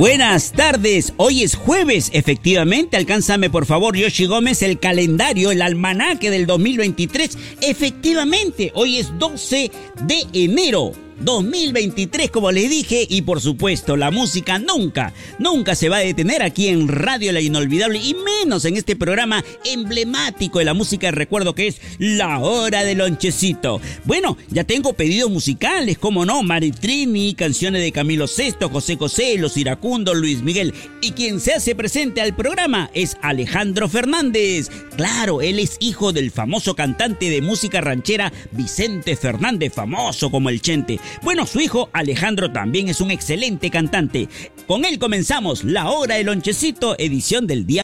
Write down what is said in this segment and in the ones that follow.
Buenas tardes, hoy es jueves, efectivamente, alcánzame por favor Yoshi Gómez el calendario, el almanaque del 2023, efectivamente, hoy es 12 de enero. 2023, como les dije, y por supuesto, la música nunca, nunca se va a detener aquí en Radio La Inolvidable, y menos en este programa emblemático de la música de recuerdo que es La Hora del Lonchecito. Bueno, ya tengo pedidos musicales, como no, Maritrini, canciones de Camilo VI, José José, Los Iracundos, Luis Miguel, y quien se hace presente al programa es Alejandro Fernández. Claro, él es hijo del famoso cantante de música ranchera Vicente Fernández, famoso como el Chente. Bueno, su hijo Alejandro también es un excelente cantante. Con él comenzamos La Hora del Lonchecito, edición del día.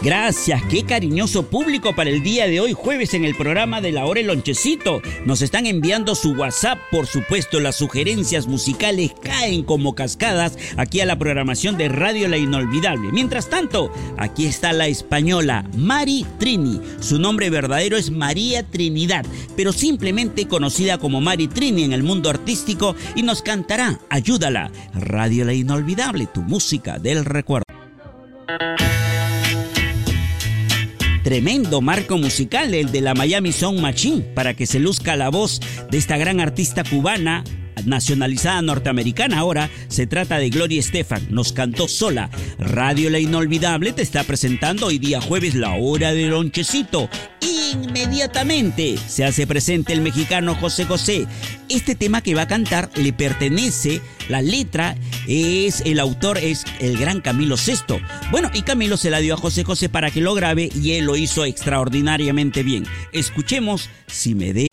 Gracias, qué cariñoso público para el día de hoy, jueves en el programa de la hora el lonchecito. Nos están enviando su WhatsApp, por supuesto, las sugerencias musicales caen como cascadas aquí a la programación de Radio La Inolvidable. Mientras tanto, aquí está la española Mari Trini. Su nombre verdadero es María Trinidad, pero simplemente conocida como Mari Trini en el mundo artístico y nos cantará Ayúdala. Radio La Inolvidable, tu música del recuerdo. Tremendo marco musical el de la Miami Sound Machine para que se luzca la voz de esta gran artista cubana nacionalizada norteamericana ahora, se trata de Gloria Estefan, nos cantó sola. Radio La Inolvidable te está presentando hoy día jueves la hora del lonchecito. Inmediatamente se hace presente el mexicano José José. Este tema que va a cantar le pertenece, la letra es, el autor es el gran Camilo VI. Bueno, y Camilo se la dio a José José para que lo grabe y él lo hizo extraordinariamente bien. Escuchemos Si me dé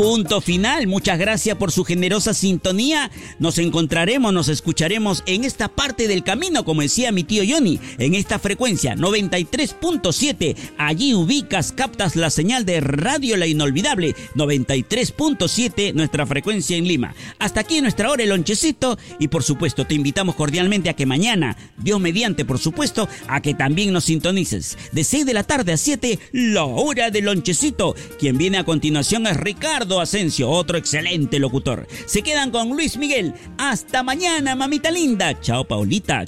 Punto final. Muchas gracias por su generosa sintonía. Nos encontraremos, nos escucharemos en esta parte del camino, como decía mi tío Johnny, en esta frecuencia 93.7. Allí ubicas, captas la señal de Radio La Inolvidable 93.7, nuestra frecuencia en Lima. Hasta aquí nuestra hora el lonchecito y por supuesto te invitamos cordialmente a que mañana, Dios mediante por supuesto, a que también nos sintonices. De 6 de la tarde a 7, la hora del lonchecito. Quien viene a continuación es Ricardo Asensio, otro excelente locutor. Se quedan con Luis Miguel. Hasta mañana, mamita linda. Chao, Paulita.